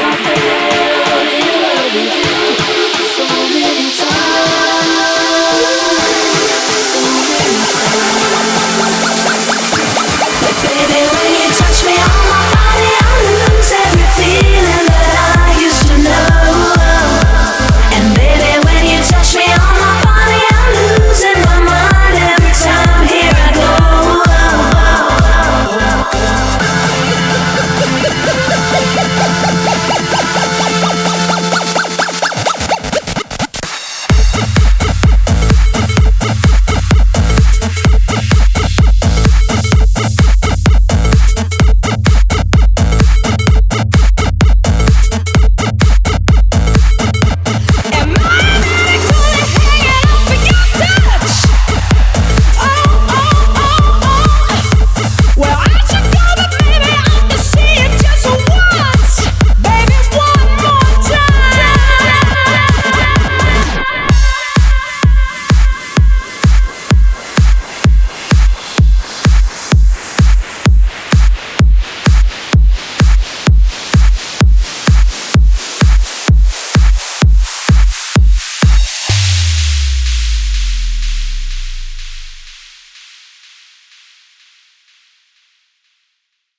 I feel